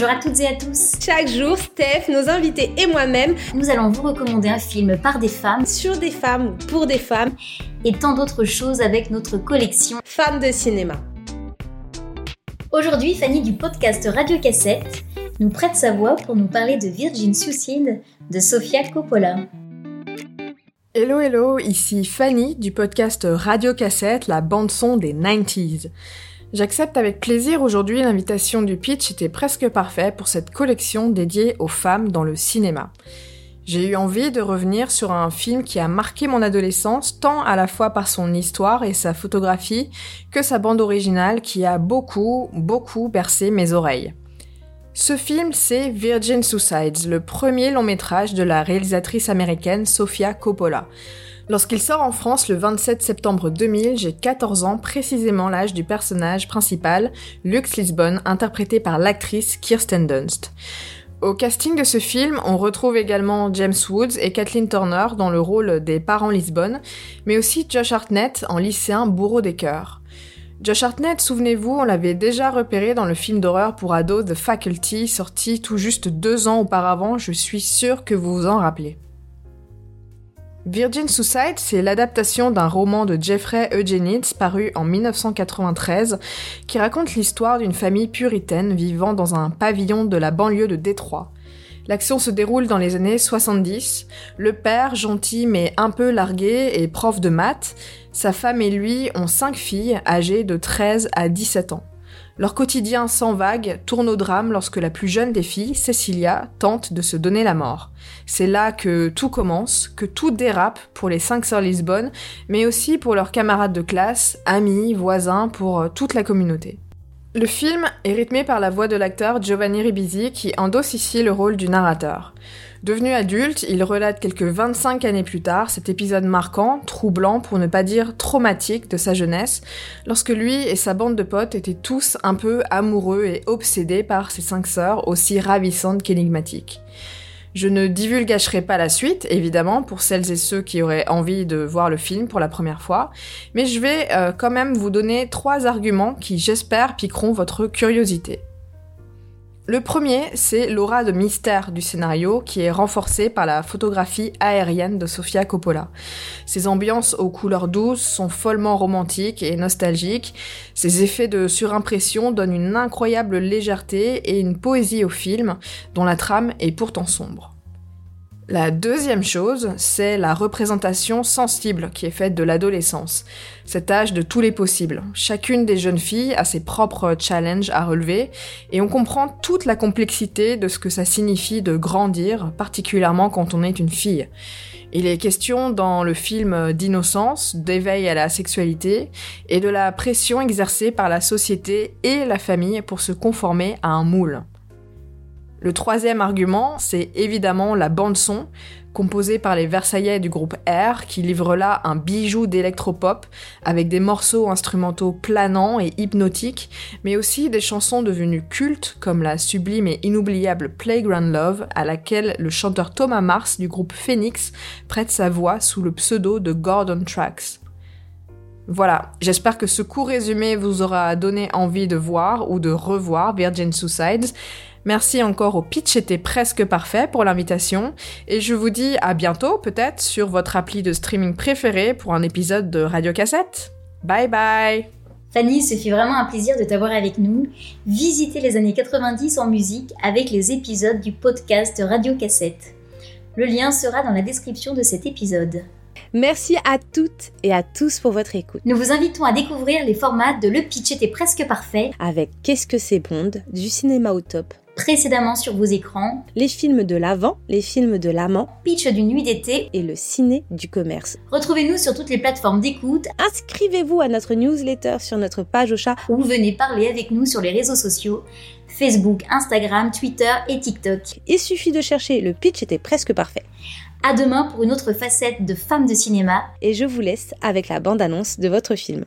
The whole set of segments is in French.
Bonjour à toutes et à tous. Chaque jour, Steph, nos invités et moi-même, nous allons vous recommander un film par des femmes, sur des femmes ou pour des femmes, et tant d'autres choses avec notre collection Femmes de cinéma. Aujourd'hui, Fanny du podcast Radio Cassette nous prête sa voix pour nous parler de Virgin Suicide de Sofia Coppola. Hello hello, ici Fanny du podcast Radio Cassette, la bande son des 90s. J'accepte avec plaisir aujourd'hui l'invitation du pitch était presque parfait pour cette collection dédiée aux femmes dans le cinéma. J'ai eu envie de revenir sur un film qui a marqué mon adolescence tant à la fois par son histoire et sa photographie que sa bande originale qui a beaucoup, beaucoup bercé mes oreilles. Ce film, c'est Virgin Suicides, le premier long métrage de la réalisatrice américaine Sofia Coppola. Lorsqu'il sort en France le 27 septembre 2000, j'ai 14 ans, précisément l'âge du personnage principal, Lux Lisbonne, interprété par l'actrice Kirsten Dunst. Au casting de ce film, on retrouve également James Woods et Kathleen Turner dans le rôle des parents Lisbonne, mais aussi Josh Hartnett en lycéen bourreau des cœurs. Josh Hartnett, souvenez-vous, on l'avait déjà repéré dans le film d'horreur pour ados The Faculty, sorti tout juste deux ans auparavant, je suis sûre que vous vous en rappelez. Virgin Suicide, c'est l'adaptation d'un roman de Jeffrey Eugenides paru en 1993 qui raconte l'histoire d'une famille puritaine vivant dans un pavillon de la banlieue de Détroit. L'action se déroule dans les années 70. Le père, gentil mais un peu largué, est prof de maths. Sa femme et lui ont cinq filles âgées de 13 à 17 ans. Leur quotidien sans vague tourne au drame lorsque la plus jeune des filles, Cecilia, tente de se donner la mort. C'est là que tout commence, que tout dérape pour les cinq sœurs Lisbonne, mais aussi pour leurs camarades de classe, amis, voisins, pour euh, toute la communauté. Le film est rythmé par la voix de l'acteur Giovanni Ribisi qui endosse ici le rôle du narrateur. Devenu adulte, il relate quelques 25 années plus tard cet épisode marquant, troublant pour ne pas dire traumatique de sa jeunesse, lorsque lui et sa bande de potes étaient tous un peu amoureux et obsédés par ses cinq sœurs aussi ravissantes qu'énigmatiques. Je ne divulgacherai pas la suite, évidemment, pour celles et ceux qui auraient envie de voir le film pour la première fois, mais je vais euh, quand même vous donner trois arguments qui, j'espère, piqueront votre curiosité. Le premier, c'est l'aura de mystère du scénario qui est renforcée par la photographie aérienne de Sofia Coppola. Ses ambiances aux couleurs douces sont follement romantiques et nostalgiques. Ses effets de surimpression donnent une incroyable légèreté et une poésie au film dont la trame est pourtant sombre. La deuxième chose, c'est la représentation sensible qui est faite de l'adolescence, cet âge de tous les possibles. Chacune des jeunes filles a ses propres challenges à relever et on comprend toute la complexité de ce que ça signifie de grandir, particulièrement quand on est une fille. Il est question dans le film d'innocence, d'éveil à la sexualité et de la pression exercée par la société et la famille pour se conformer à un moule. Le troisième argument, c'est évidemment la bande-son, composée par les Versaillais du groupe R, qui livre là un bijou d'électropop, avec des morceaux instrumentaux planants et hypnotiques, mais aussi des chansons devenues cultes, comme la sublime et inoubliable Playground Love, à laquelle le chanteur Thomas Mars du groupe Phoenix prête sa voix sous le pseudo de Gordon Tracks. Voilà, j'espère que ce court résumé vous aura donné envie de voir ou de revoir Virgin Suicides. Merci encore au pitch était presque parfait pour l'invitation et je vous dis à bientôt peut-être sur votre appli de streaming préféré pour un épisode de Radio Cassette. Bye bye Fanny, ce fut vraiment un plaisir de t'avoir avec nous. Visitez les années 90 en musique avec les épisodes du podcast Radio Cassette. Le lien sera dans la description de cet épisode. Merci à toutes et à tous pour votre écoute. Nous vous invitons à découvrir les formats de Le Pitch était presque parfait avec Qu'est-ce que c'est Bond, du cinéma au top, précédemment sur vos écrans, les films de l'avant, les films de l'amant, Pitch d'une nuit d'été et le ciné du commerce. Retrouvez-nous sur toutes les plateformes d'écoute. Inscrivez-vous à notre newsletter sur notre page au chat ou venez parler avec nous sur les réseaux sociaux. Facebook, Instagram, Twitter et TikTok. Il suffit de chercher le pitch était presque parfait. À demain pour une autre facette de Femmes de cinéma. Et je vous laisse avec la bande-annonce de votre film.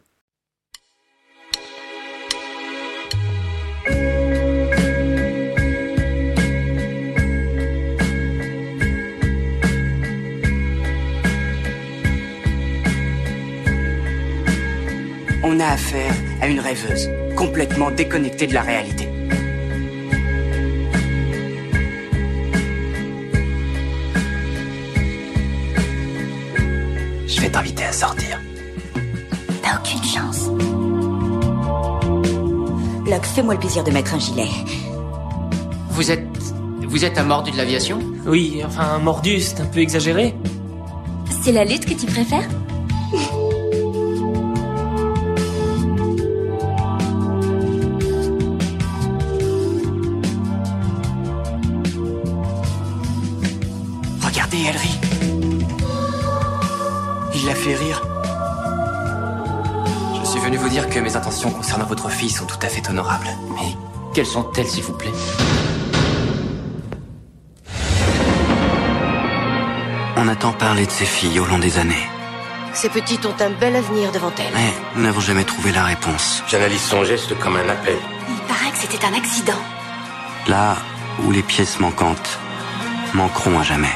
a affaire à une rêveuse, complètement déconnectée de la réalité. Je vais t'inviter à sortir. T'as aucune chance. Locke, fais-moi le plaisir de mettre un gilet. Vous êtes. Vous êtes un mordu de l'aviation? Oui, enfin, un mordu, c'est un peu exagéré. C'est la lutte que tu préfères? Fait rire. Je suis venu vous dire que mes intentions concernant votre fille sont tout à fait honorables. Mais quelles sont-elles, s'il vous plaît? On a tant parlé de ces filles au long des années. Ces petites ont un bel avenir devant elles. Mais nous n'avons jamais trouvé la réponse. J'analyse son geste comme un appel. Il paraît que c'était un accident. Là où les pièces manquantes manqueront à jamais.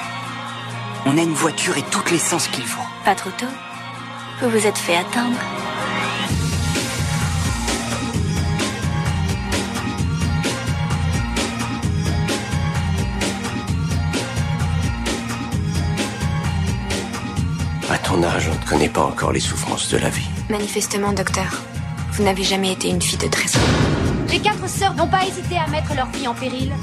On a une voiture et toute l'essence qu'il faut. Pas trop tôt. Vous vous êtes fait attendre. À ton âge, on ne connaît pas encore les souffrances de la vie. Manifestement, docteur, vous n'avez jamais été une fille de trésor. Les quatre sœurs n'ont pas hésité à mettre leur vie en péril.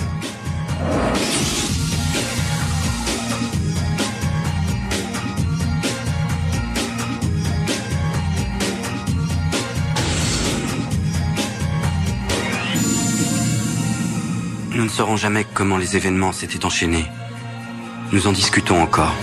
Ne saurons jamais comment les événements s'étaient enchaînés. Nous en discutons encore.